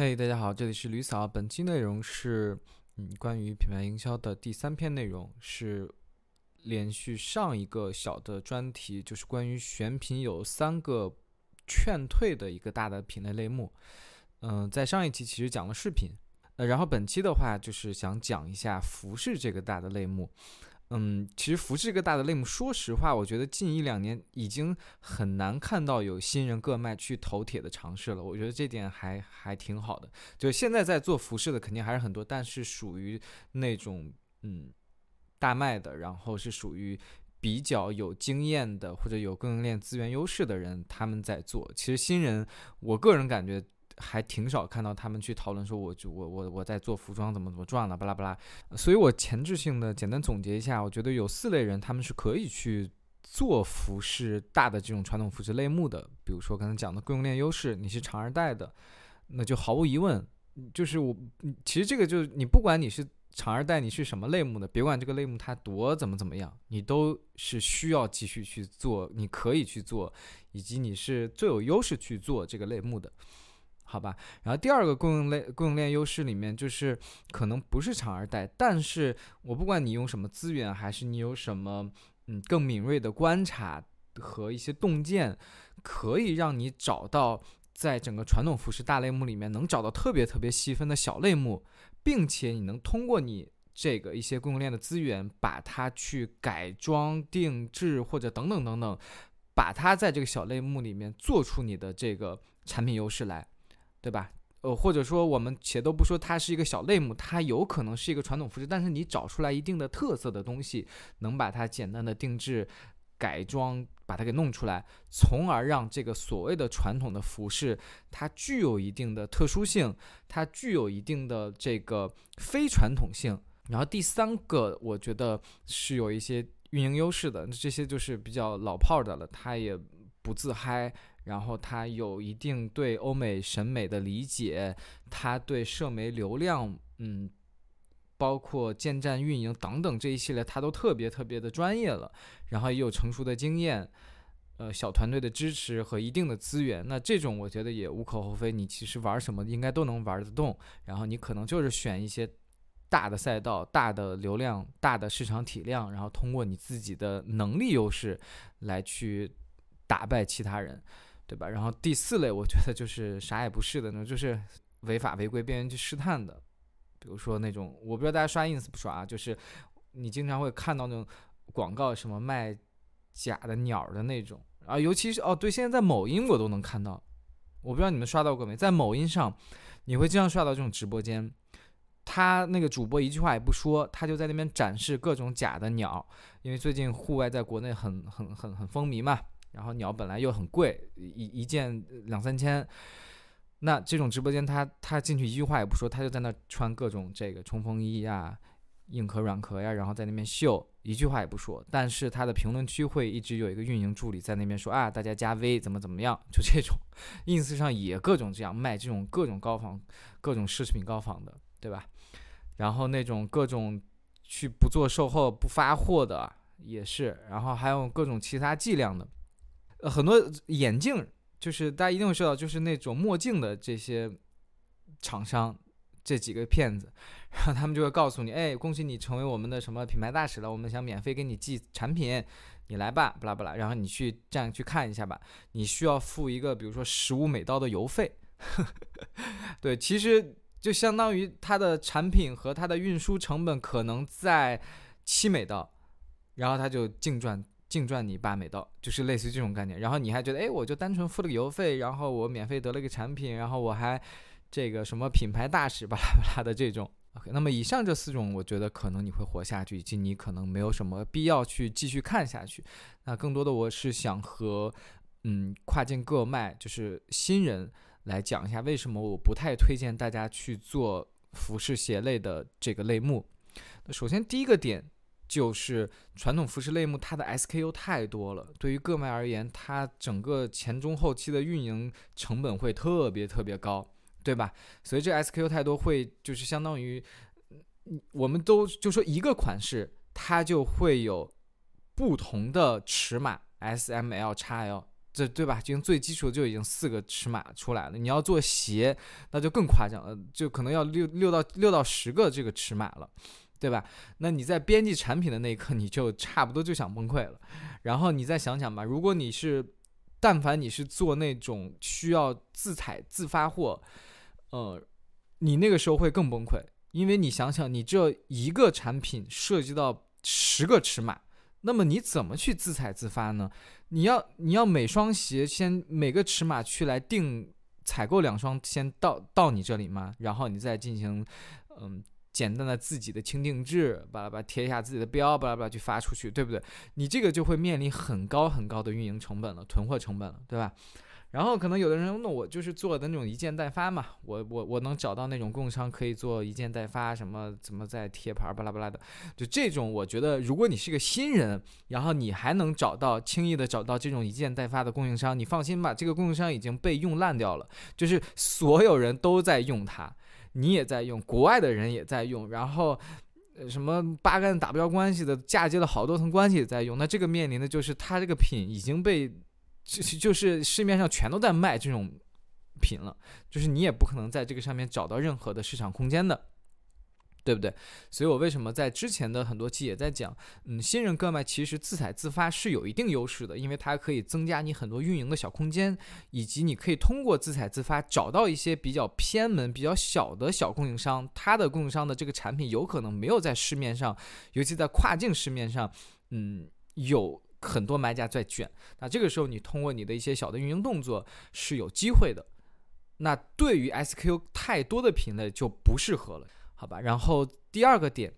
嘿，大家好，这里是吕嫂。本期内容是嗯，关于品牌营销的第三篇内容，是连续上一个小的专题，就是关于选品有三个劝退的一个大的品类类目。嗯，在上一期其实讲了饰品，呃，然后本期的话就是想讲一下服饰这个大的类目。嗯，其实服饰这个大的类目，说实话，我觉得近一两年已经很难看到有新人各卖去投铁的尝试了。我觉得这点还还挺好的。就现在在做服饰的肯定还是很多，但是属于那种嗯大卖的，然后是属于比较有经验的或者有供应链资源优势的人他们在做。其实新人，我个人感觉。还挺少看到他们去讨论说，我就我我我在做服装怎么怎么赚了，巴拉巴拉。所以我前置性的简单总结一下，我觉得有四类人他们是可以去做服饰大的这种传统服饰类目的。比如说刚才讲的供应链优势，你是长二代的，那就毫无疑问，就是我其实这个就是你不管你是长二代，你是什么类目的，别管这个类目它多怎么怎么样，你都是需要继续去做，你可以去做，以及你是最有优势去做这个类目的。好吧，然后第二个供应链供应链优势里面，就是可能不是厂二代，但是我不管你用什么资源，还是你有什么嗯更敏锐的观察和一些洞见，可以让你找到在整个传统服饰大类目里面能找到特别特别细分的小类目，并且你能通过你这个一些供应链的资源，把它去改装定制或者等等等等，把它在这个小类目里面做出你的这个产品优势来。对吧？呃，或者说我们且都不说它是一个小类目，它有可能是一个传统服饰，但是你找出来一定的特色的东西，能把它简单的定制、改装，把它给弄出来，从而让这个所谓的传统的服饰，它具有一定的特殊性，它具有一定的这个非传统性。然后第三个，我觉得是有一些运营优势的，这些就是比较老炮的了，它也不自嗨。然后他有一定对欧美审美的理解，他对社媒流量，嗯，包括建站运营等等这一系列，他都特别特别的专业了。然后也有成熟的经验，呃，小团队的支持和一定的资源。那这种我觉得也无可厚非，你其实玩什么应该都能玩得动。然后你可能就是选一些大的赛道、大的流量、大的市场体量，然后通过你自己的能力优势来去打败其他人。对吧？然后第四类，我觉得就是啥也不是的那种，就是违法违规、边缘去试探的。比如说那种，我不知道大家刷 ins 不刷啊，就是你经常会看到那种广告，什么卖假的鸟的那种啊，尤其是哦，对，现在在某音我都能看到。我不知道你们刷到过没？在某音上，你会经常刷到这种直播间，他那个主播一句话也不说，他就在那边展示各种假的鸟，因为最近户外在国内很很很很风靡嘛。然后鸟本来又很贵，一一件两三千，那这种直播间他他进去一句话也不说，他就在那穿各种这个冲锋衣呀、硬壳软壳呀，然后在那边秀，一句话也不说。但是他的评论区会一直有一个运营助理在那边说啊，大家加 V 怎么怎么样，就这种。ins 上也各种这样卖这种各种高仿、各种奢侈品高仿的，对吧？然后那种各种去不做售后不发货的也是，然后还有各种其他伎俩的。呃，很多眼镜就是大家一定会知道，就是那种墨镜的这些厂商，这几个骗子，然后他们就会告诉你，哎，恭喜你成为我们的什么品牌大使了，我们想免费给你寄产品，你来吧，不啦不啦，然后你去这样去看一下吧，你需要付一个比如说十五美刀的邮费，对，其实就相当于它的产品和它的运输成本可能在七美刀，然后他就净赚。净赚你八美刀，就是类似于这种概念。然后你还觉得，哎，我就单纯付了个邮费，然后我免费得了一个产品，然后我还这个什么品牌大使巴拉巴拉的这种。OK，那么以上这四种，我觉得可能你会活下去，以及你可能没有什么必要去继续看下去。那更多的我是想和嗯跨境各卖，就是新人来讲一下，为什么我不太推荐大家去做服饰鞋类的这个类目。首先第一个点。就是传统服饰类目，它的 SKU 太多了。对于个卖而言，它整个前中后期的运营成本会特别特别高，对吧？所以这 SKU 太多，会就是相当于，我们都就说一个款式，它就会有不同的尺码，S、M、L、XL，这对吧？已经最基础就已经四个尺码出来了。你要做鞋，那就更夸张了，就可能要六六到六到十个这个尺码了，对吧？那你在编辑产品的那一刻，你就差不多就想崩溃了。然后你再想想吧，如果你是，但凡你是做那种需要自采自发货，呃，你那个时候会更崩溃，因为你想想，你这一个产品涉及到十个尺码。那么你怎么去自采自发呢？你要你要每双鞋先每个尺码去来定采购两双先到到你这里吗？然后你再进行嗯简单的自己的轻定制，巴拉巴拉贴一下自己的标，巴拉巴拉去发出去，对不对？你这个就会面临很高很高的运营成本了，囤货成本了，对吧？然后可能有的人，那我就是做的那种一件代发嘛，我我我能找到那种供应商可以做一件代发，什么怎么再贴牌巴拉巴拉的，就这种我觉得，如果你是个新人，然后你还能找到轻易的找到这种一件代发的供应商，你放心吧，这个供应商已经被用烂掉了，就是所有人都在用它，你也在用，国外的人也在用，然后什么八竿子打不着关系的嫁接了好多层关系也在用，那这个面临的就是它这个品已经被。就就是市面上全都在卖这种品了，就是你也不可能在这个上面找到任何的市场空间的，对不对？所以我为什么在之前的很多期也在讲，嗯，新人割麦其实自采自发是有一定优势的，因为它可以增加你很多运营的小空间，以及你可以通过自采自发找到一些比较偏门、比较小的小供应商，他的供应商的这个产品有可能没有在市面上，尤其在跨境市面上，嗯，有。很多买家在卷，那这个时候你通过你的一些小的运营动作是有机会的。那对于 SQ 太多的品类就不适合了，好吧？然后第二个点，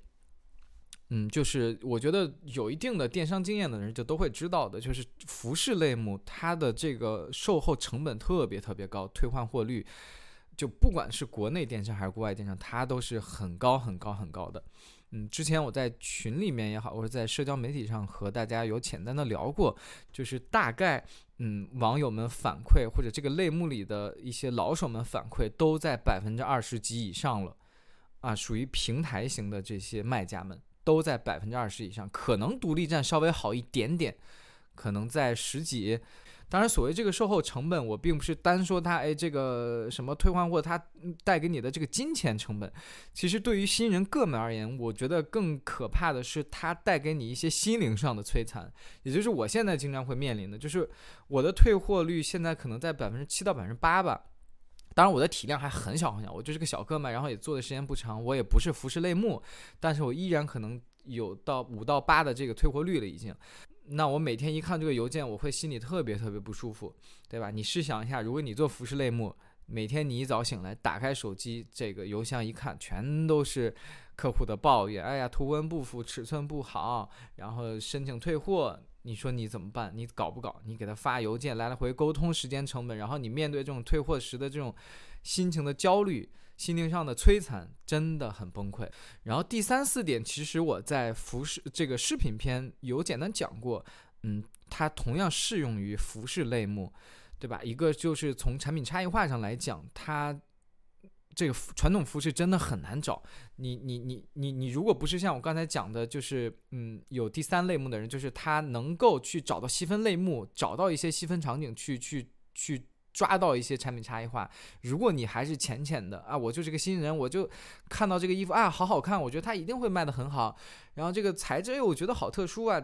嗯，就是我觉得有一定的电商经验的人就都会知道的，就是服饰类目它的这个售后成本特别特别高，退换货率就不管是国内电商还是国外电商，它都是很高很高很高的。嗯，之前我在群里面也好，或者在社交媒体上和大家有简单的聊过，就是大概，嗯，网友们反馈或者这个类目里的一些老手们反馈，都在百分之二十及以上了，啊，属于平台型的这些卖家们都在百分之二十以上，可能独立站稍微好一点点，可能在十几。当然，所谓这个售后成本，我并不是单说它，哎，这个什么退换货，它带给你的这个金钱成本。其实对于新人个们而言，我觉得更可怕的是它带给你一些心灵上的摧残。也就是我现在经常会面临的，就是我的退货率现在可能在百分之七到百分之八吧。当然，我的体量还很小很小，我就是个小哥们，然后也做的时间不长，我也不是服饰类目，但是我依然可能有到五到八的这个退货率了，已经。那我每天一看这个邮件，我会心里特别特别不舒服，对吧？你试想一下，如果你做服饰类目，每天你一早醒来，打开手机，这个邮箱一看，全都是客户的抱怨，哎呀，图文不符，尺寸不好，然后申请退货，你说你怎么办？你搞不搞？你给他发邮件，来来回沟通，时间成本，然后你面对这种退货时的这种心情的焦虑。心灵上的摧残真的很崩溃。然后第三四点，其实我在服饰这个视频片有简单讲过，嗯，它同样适用于服饰类目，对吧？一个就是从产品差异化上来讲，它这个传统服饰真的很难找。你你你你你，如果不是像我刚才讲的，就是嗯，有第三类目的人，就是他能够去找到细分类目，找到一些细分场景去去去。抓到一些产品差异化。如果你还是浅浅的啊，我就是个新人，我就看到这个衣服啊，好好看，我觉得它一定会卖得很好。然后这个材质，哎，我觉得好特殊啊，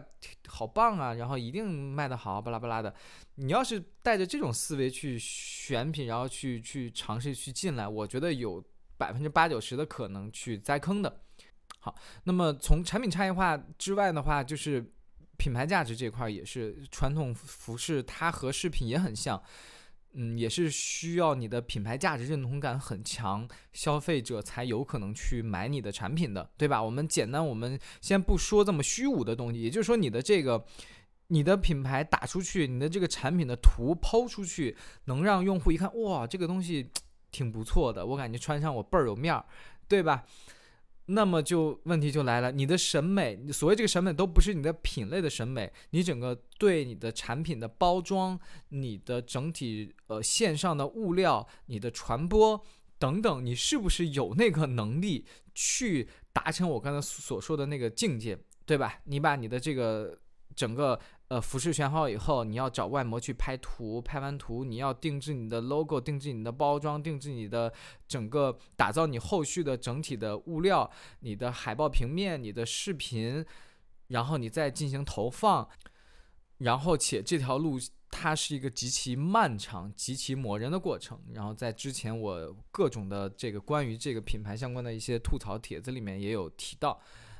好棒啊，然后一定卖得好，巴拉巴拉的。你要是带着这种思维去选品，然后去去尝试去进来，我觉得有百分之八九十的可能去栽坑的。好，那么从产品差异化之外的话，就是品牌价值这块也是传统服饰，它和饰品也很像。嗯，也是需要你的品牌价值认同感很强，消费者才有可能去买你的产品的，对吧？我们简单，我们先不说这么虚无的东西，也就是说，你的这个，你的品牌打出去，你的这个产品的图抛出去，能让用户一看，哇，这个东西 挺不错的，我感觉穿上我倍儿有面儿，对吧？那么就问题就来了，你的审美，所谓这个审美都不是你的品类的审美，你整个对你的产品的包装、你的整体呃线上的物料、你的传播等等，你是不是有那个能力去达成我刚才所说的那个境界，对吧？你把你的这个整个呃，服饰选好以后，你要找外模去拍图，拍完图你要定制你的 logo，定制你的包装，定制你的整个打造你后续的整体的物料，你的海报平面，你的视频，然后你再进行投放，然后且这条路它是一个极其漫长、极其磨人的过程。然后在之前我各种的这个关于这个品牌相关的一些吐槽帖子里面也有提到。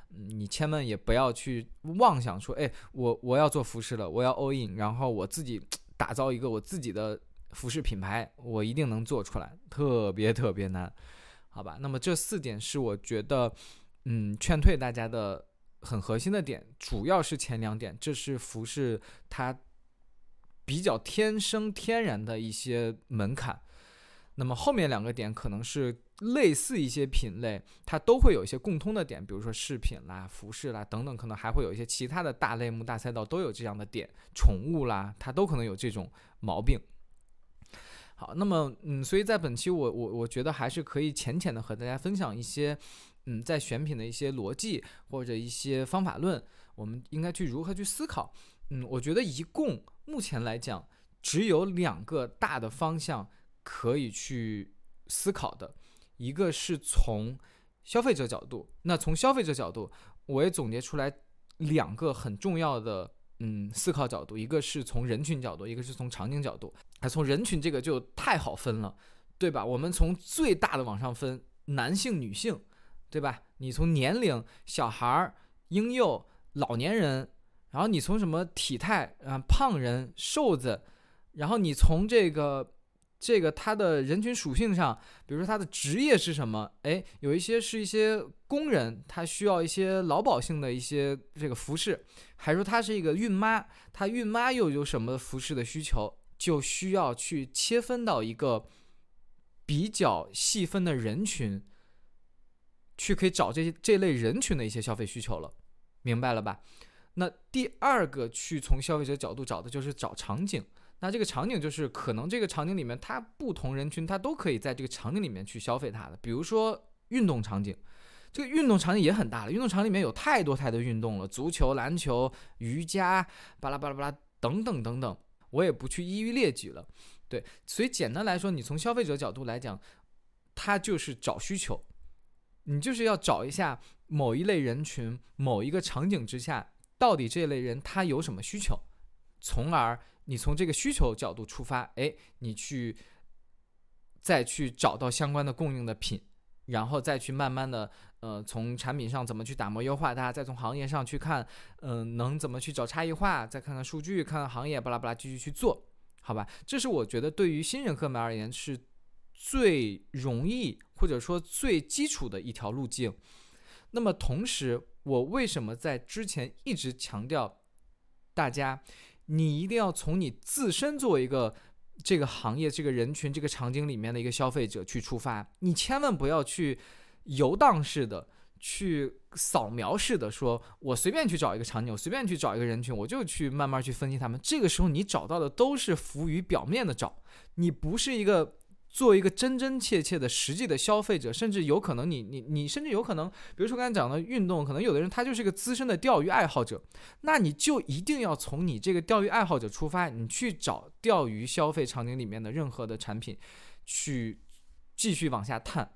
你千万也不要去妄想说，哎，我我要做服饰了，我要 all in，然后我自己 打造一个我自己的服饰品牌，我一定能做出来，特别特别难，好吧？那么这四点是我觉得，嗯，劝退大家的很核心的点，主要是前两点，这是服饰它比较天生天然的一些门槛。那么后面两个点可能是类似一些品类，它都会有一些共通的点，比如说饰品啦、服饰啦等等，可能还会有一些其他的大类目、大赛道都有这样的点，宠物啦，它都可能有这种毛病。好，那么嗯，所以在本期我我我觉得还是可以浅浅的和大家分享一些嗯，在选品的一些逻辑或者一些方法论，我们应该去如何去思考。嗯，我觉得一共目前来讲只有两个大的方向。可以去思考的，一个是从消费者角度，那从消费者角度，我也总结出来两个很重要的嗯思考角度，一个是从人群角度，一个是从场景角度。啊从人群这个就太好分了，对吧？我们从最大的往上分，男性、女性，对吧？你从年龄，小孩儿、婴幼、老年人，然后你从什么体态啊，胖人、瘦子，然后你从这个。这个它的人群属性上，比如说它的职业是什么？哎，有一些是一些工人，他需要一些劳保性的一些这个服饰，还说他是一个孕妈，他孕妈又有什么服饰的需求，就需要去切分到一个比较细分的人群，去可以找这些这类人群的一些消费需求了，明白了吧？那第二个去从消费者角度找的就是找场景。那这个场景就是可能这个场景里面，它不同人群它都可以在这个场景里面去消费它的。比如说运动场景，这个运动场景也很大了，运动场里面有太多太多运动了，足球、篮球、瑜伽，巴拉巴拉巴拉等等等等，我也不去一一列举了。对，所以简单来说，你从消费者角度来讲，它就是找需求，你就是要找一下某一类人群、某一个场景之下，到底这类人他有什么需求，从而。你从这个需求角度出发，哎，你去再去找到相关的供应的品，然后再去慢慢的，呃，从产品上怎么去打磨优化它，再从行业上去看，嗯，能怎么去找差异化，再看看数据，看看行业，巴拉巴拉，继续去做，好吧？这是我觉得对于新人客们而言是最容易或者说最基础的一条路径。那么同时，我为什么在之前一直强调大家？你一定要从你自身作为一个这个行业、这个人群、这个场景里面的一个消费者去出发，你千万不要去游荡式的、去扫描式的，说我随便去找一个场景，我随便去找一个人群，我就去慢慢去分析他们。这个时候你找到的都是浮于表面的找，你不是一个。做一个真真切切的实际的消费者，甚至有可能你你你甚至有可能，比如说刚才讲的运动，可能有的人他就是一个资深的钓鱼爱好者，那你就一定要从你这个钓鱼爱好者出发，你去找钓鱼消费场景里面的任何的产品，去继续往下探。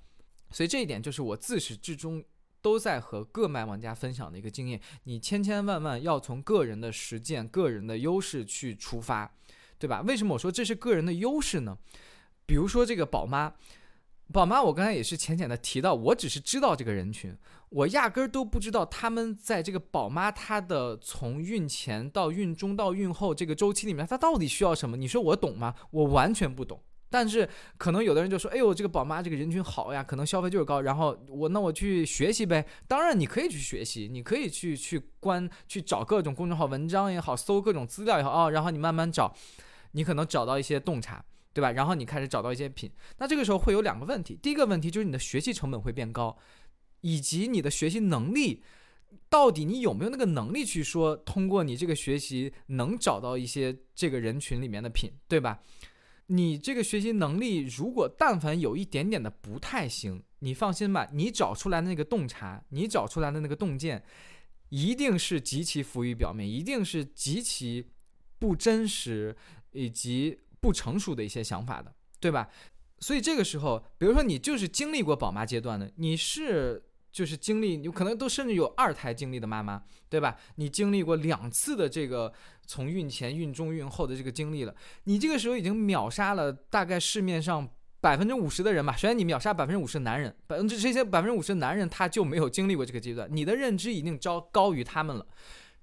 所以这一点就是我自始至终都在和各卖玩家分享的一个经验，你千千万万要从个人的实践、个人的优势去出发，对吧？为什么我说这是个人的优势呢？比如说这个宝妈，宝妈，我刚才也是浅浅的提到，我只是知道这个人群，我压根儿都不知道他们在这个宝妈她的从孕前到孕中到孕后这个周期里面，她到底需要什么？你说我懂吗？我完全不懂。但是可能有的人就说，哎呦，这个宝妈这个人群好呀，可能消费就是高，然后我那我去学习呗。当然你可以去学习，你可以去去关去找各种公众号文章也好，搜各种资料也好啊，然后你慢慢找，你可能找到一些洞察。对吧？然后你开始找到一些品，那这个时候会有两个问题。第一个问题就是你的学习成本会变高，以及你的学习能力，到底你有没有那个能力去说通过你这个学习能找到一些这个人群里面的品，对吧？你这个学习能力如果但凡有一点点的不太行，你放心吧，你找出来的那个洞察，你找出来的那个洞见，一定是极其浮于表面，一定是极其不真实以及不成熟的一些想法的，对吧？所以这个时候，比如说你就是经历过宝妈阶段的，你是就是经历，有可能都甚至有二胎经历的妈妈，对吧？你经历过两次的这个从孕前、孕中、孕后的这个经历了，你这个时候已经秒杀了大概市面上。百分之五十的人吧，首先你秒杀百分之五十的男人，百分之这些百分之五十男人他就没有经历过这个阶段，你的认知已经高高于他们了。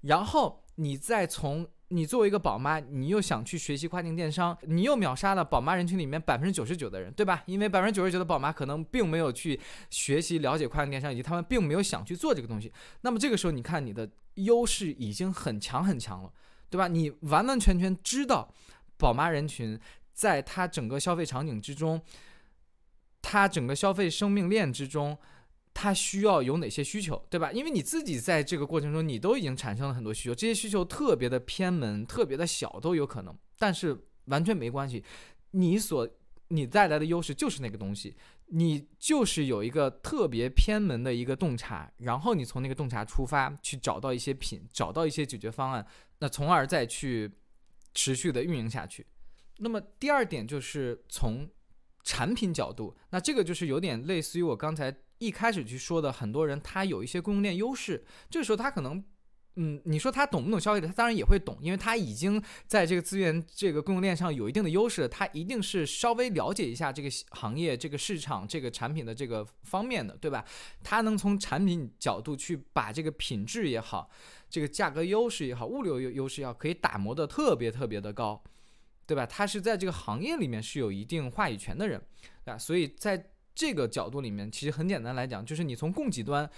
然后你再从你作为一个宝妈，你又想去学习跨境电商，你又秒杀了宝妈人群里面百分之九十九的人，对吧？因为百分之九十九的宝妈可能并没有去学习了解跨境电商，以及他们并没有想去做这个东西。那么这个时候，你看你的优势已经很强很强了，对吧？你完完全全知道宝妈人群。在它整个消费场景之中，它整个消费生命链之中，它需要有哪些需求，对吧？因为你自己在这个过程中，你都已经产生了很多需求，这些需求特别的偏门，特别的小都有可能，但是完全没关系。你所你带来的优势就是那个东西，你就是有一个特别偏门的一个洞察，然后你从那个洞察出发，去找到一些品，找到一些解决方案，那从而再去持续的运营下去。那么第二点就是从产品角度，那这个就是有点类似于我刚才一开始去说的，很多人他有一些供应链优势，这个时候他可能，嗯，你说他懂不懂消费者，他当然也会懂，因为他已经在这个资源这个供应链上有一定的优势，他一定是稍微了解一下这个行业、这个市场、这个产品的这个方面的，对吧？他能从产品角度去把这个品质也好，这个价格优势也好，物流优优势也好，可以打磨的特别特别的高。对吧？他是在这个行业里面是有一定话语权的人，啊，所以在这个角度里面，其实很简单来讲，就是你从供给端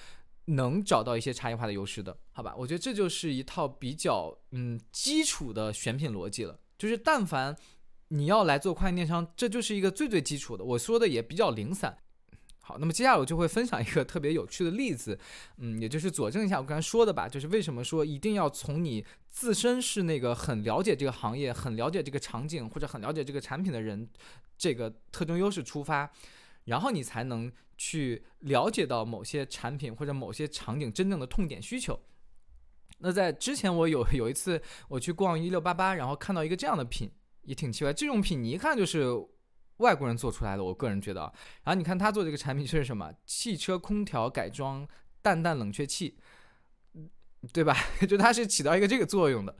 能找到一些差异化的优势的，好吧？我觉得这就是一套比较嗯基础的选品逻辑了。就是但凡你要来做跨境电商，这就是一个最最基础的。我说的也比较零散。好，那么接下来我就会分享一个特别有趣的例子，嗯，也就是佐证一下我刚才说的吧，就是为什么说一定要从你自身是那个很了解这个行业、很了解这个场景或者很了解这个产品的人，这个特征优势出发，然后你才能去了解到某些产品或者某些场景真正的痛点需求。那在之前我有有一次我去逛一六八八，然后看到一个这样的品，也挺奇怪，这种品你一看就是。外国人做出来的，我个人觉得，然后你看他做这个产品是什么？汽车空调改装淡淡冷却器，对吧？就它是起到一个这个作用的。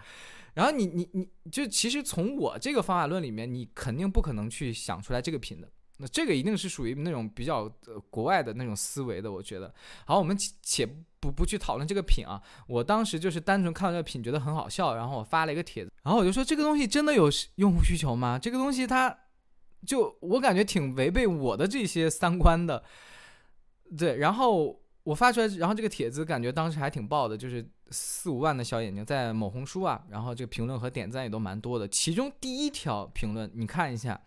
然后你你你就其实从我这个方法论里面，你肯定不可能去想出来这个品的。那这个一定是属于那种比较呃国外的那种思维的，我觉得。好，我们且不不去讨论这个品啊。我当时就是单纯看到这个品，觉得很好笑，然后我发了一个帖子，然后我就说这个东西真的有用户需求吗？这个东西它。就我感觉挺违背我的这些三观的，对。然后我发出来，然后这个帖子感觉当时还挺爆的，就是四五万的小眼睛在某红书啊，然后这个评论和点赞也都蛮多的。其中第一条评论，你看一下，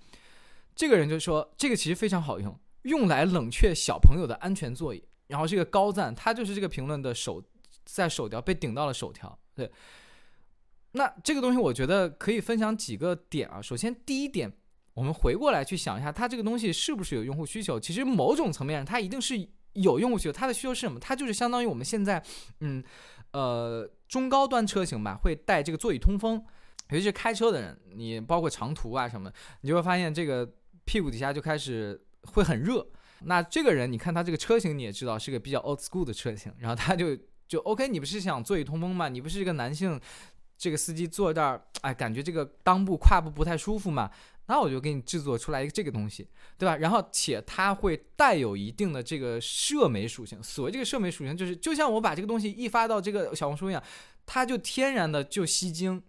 这个人就说这个其实非常好用，用来冷却小朋友的安全座椅。然后这个高赞，他就是这个评论的首，在首条被顶到了首条。对，那这个东西我觉得可以分享几个点啊。首先第一点。我们回过来去想一下，它这个东西是不是有用户需求？其实某种层面上，它一定是有用户需求。它的需求是什么？它就是相当于我们现在，嗯，呃，中高端车型吧，会带这个座椅通风，尤其是开车的人，你包括长途啊什么，你就会发现这个屁股底下就开始会很热。那这个人，你看他这个车型，你也知道是个比较 old school 的车型，然后他就就 OK，你不是想座椅通风吗？你不是一个男性，这个司机坐这儿，哎，感觉这个裆部、胯部不太舒服嘛？那我就给你制作出来一个这个东西，对吧？然后且它会带有一定的这个社媒属性。所谓这个社媒属性，就是就像我把这个东西一发到这个小红书一样，它就天然的就吸睛。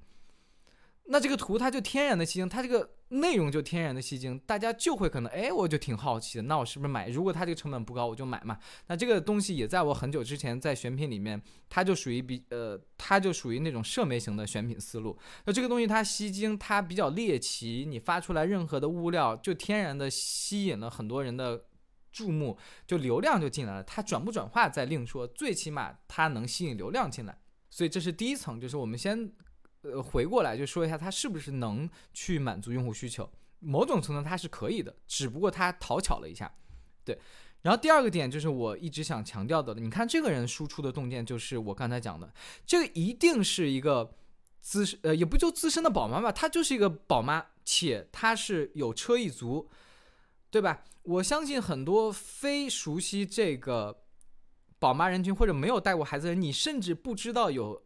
那这个图它就天然的吸睛，它这个。内容就天然的吸睛，大家就会可能，哎，我就挺好奇的，那我是不是买？如果它这个成本不高，我就买嘛。那这个东西也在我很久之前在选品里面，它就属于比呃，它就属于那种社媒型的选品思路。那这个东西它吸睛，它比较猎奇，你发出来任何的物料，就天然的吸引了很多人的注目，就流量就进来了。它转不转化再另说，最起码它能吸引流量进来。所以这是第一层，就是我们先。呃，回过来就说一下，它是不是能去满足用户需求？某种程度它是可以的，只不过它讨巧了一下。对。然后第二个点就是我一直想强调的，你看这个人输出的洞见就是我刚才讲的，这个一定是一个资深呃也不就资深的宝妈吧，她就是一个宝妈，且她是有车一族，对吧？我相信很多非熟悉这个宝妈人群或者没有带过孩子的人，你甚至不知道有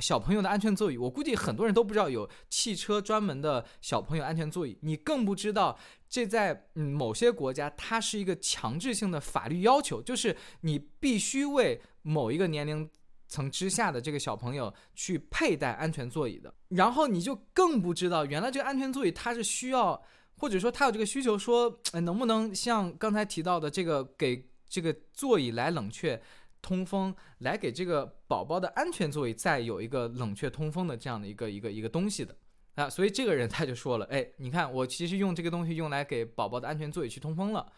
小朋友的安全座椅。我估计很多人都不知道有汽车专门的小朋友安全座椅，你更不知道。这在嗯某些国家，它是一个强制性的法律要求，就是你必须为某一个年龄层之下的这个小朋友去佩戴安全座椅的。然后你就更不知道，原来这个安全座椅它是需要，或者说它有这个需求，说能不能像刚才提到的这个给这个座椅来冷却通风，来给这个宝宝的安全座椅再有一个冷却通风的这样的一个一个一个东西的。啊，所以这个人他就说了，哎，你看我其实用这个东西用来给宝宝的安全座椅去通风了。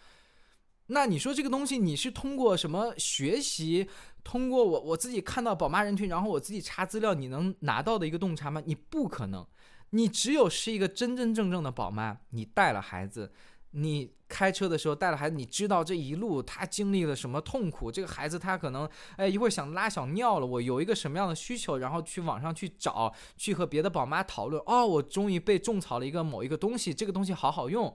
那你说这个东西你是通过什么学习？通过我我自己看到宝妈人群，然后我自己查资料，你能拿到的一个洞察吗？你不可能，你只有是一个真真正正的宝妈，你带了孩子。你开车的时候带了孩子，你知道这一路他经历了什么痛苦？这个孩子他可能哎一会儿想拉小尿了，我有一个什么样的需求，然后去网上去找，去和别的宝妈讨论。哦，我终于被种草了一个某一个东西，这个东西好好用。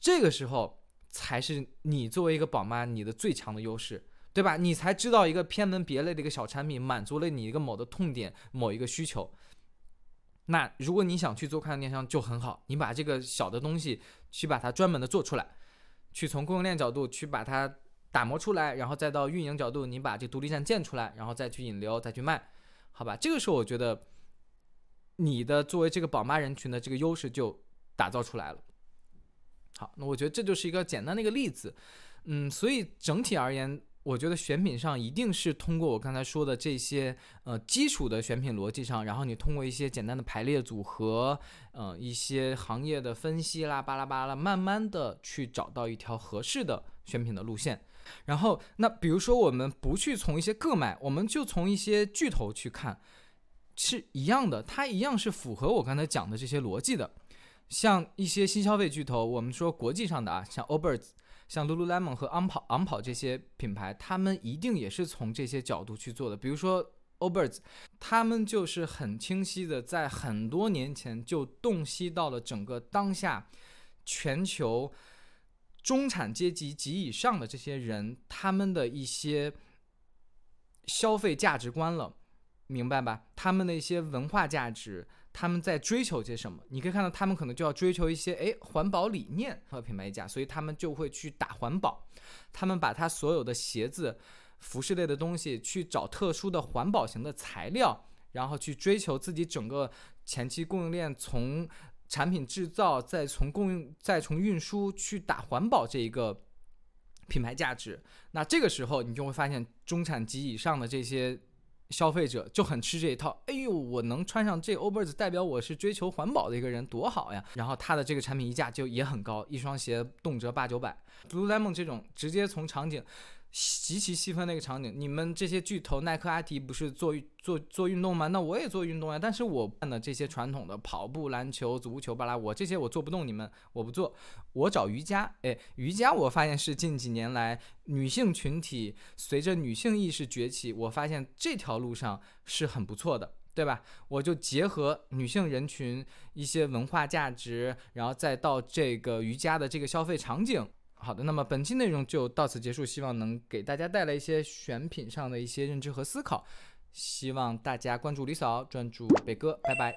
这个时候才是你作为一个宝妈你的最强的优势，对吧？你才知道一个偏门别类的一个小产品满足了你一个某的痛点，某一个需求。那如果你想去做快餐电商就很好，你把这个小的东西去把它专门的做出来，去从供应链角度去把它打磨出来，然后再到运营角度，你把这独立站建出来，然后再去引流，再去卖，好吧？这个时候我觉得你的作为这个宝妈人群的这个优势就打造出来了。好，那我觉得这就是一个简单的一个例子，嗯，所以整体而言。我觉得选品上一定是通过我刚才说的这些呃基础的选品逻辑上，然后你通过一些简单的排列组合，呃一些行业的分析啦巴拉巴拉，慢慢的去找到一条合适的选品的路线。然后那比如说我们不去从一些个买，我们就从一些巨头去看，是一样的，它一样是符合我刚才讲的这些逻辑的。像一些新消费巨头，我们说国际上的啊，像 Allbirds。像 Lululemon 和昂跑、昂跑这些品牌，他们一定也是从这些角度去做的。比如说 Allbirds，他们就是很清晰的，在很多年前就洞悉到了整个当下全球中产阶级及以上的这些人，他们的一些消费价值观了，明白吧？他们的一些文化价值。他们在追求些什么？你可以看到，他们可能就要追求一些诶环保理念和品牌价，所以他们就会去打环保。他们把他所有的鞋子、服饰类的东西去找特殊的环保型的材料，然后去追求自己整个前期供应链从产品制造，再从供应，再从运输去打环保这一个品牌价值。那这个时候，你就会发现中产级以上的这些。消费者就很吃这一套，哎呦，我能穿上这 overs 代表我是追求环保的一个人，多好呀！然后它的这个产品溢价就也很高，一双鞋动辄八九百。Lululemon 这种直接从场景。极其细分的一个场景，你们这些巨头耐克、阿迪不是做做做运动吗？那我也做运动呀。但是我办的这些传统的跑步、篮球、足球、巴拉，我这些我做不动，你们我不做，我找瑜伽。哎，瑜伽我发现是近几年来女性群体随着女性意识崛起，我发现这条路上是很不错的，对吧？我就结合女性人群一些文化价值，然后再到这个瑜伽的这个消费场景。好的，那么本期内容就到此结束，希望能给大家带来一些选品上的一些认知和思考，希望大家关注李嫂，专注北哥，拜拜。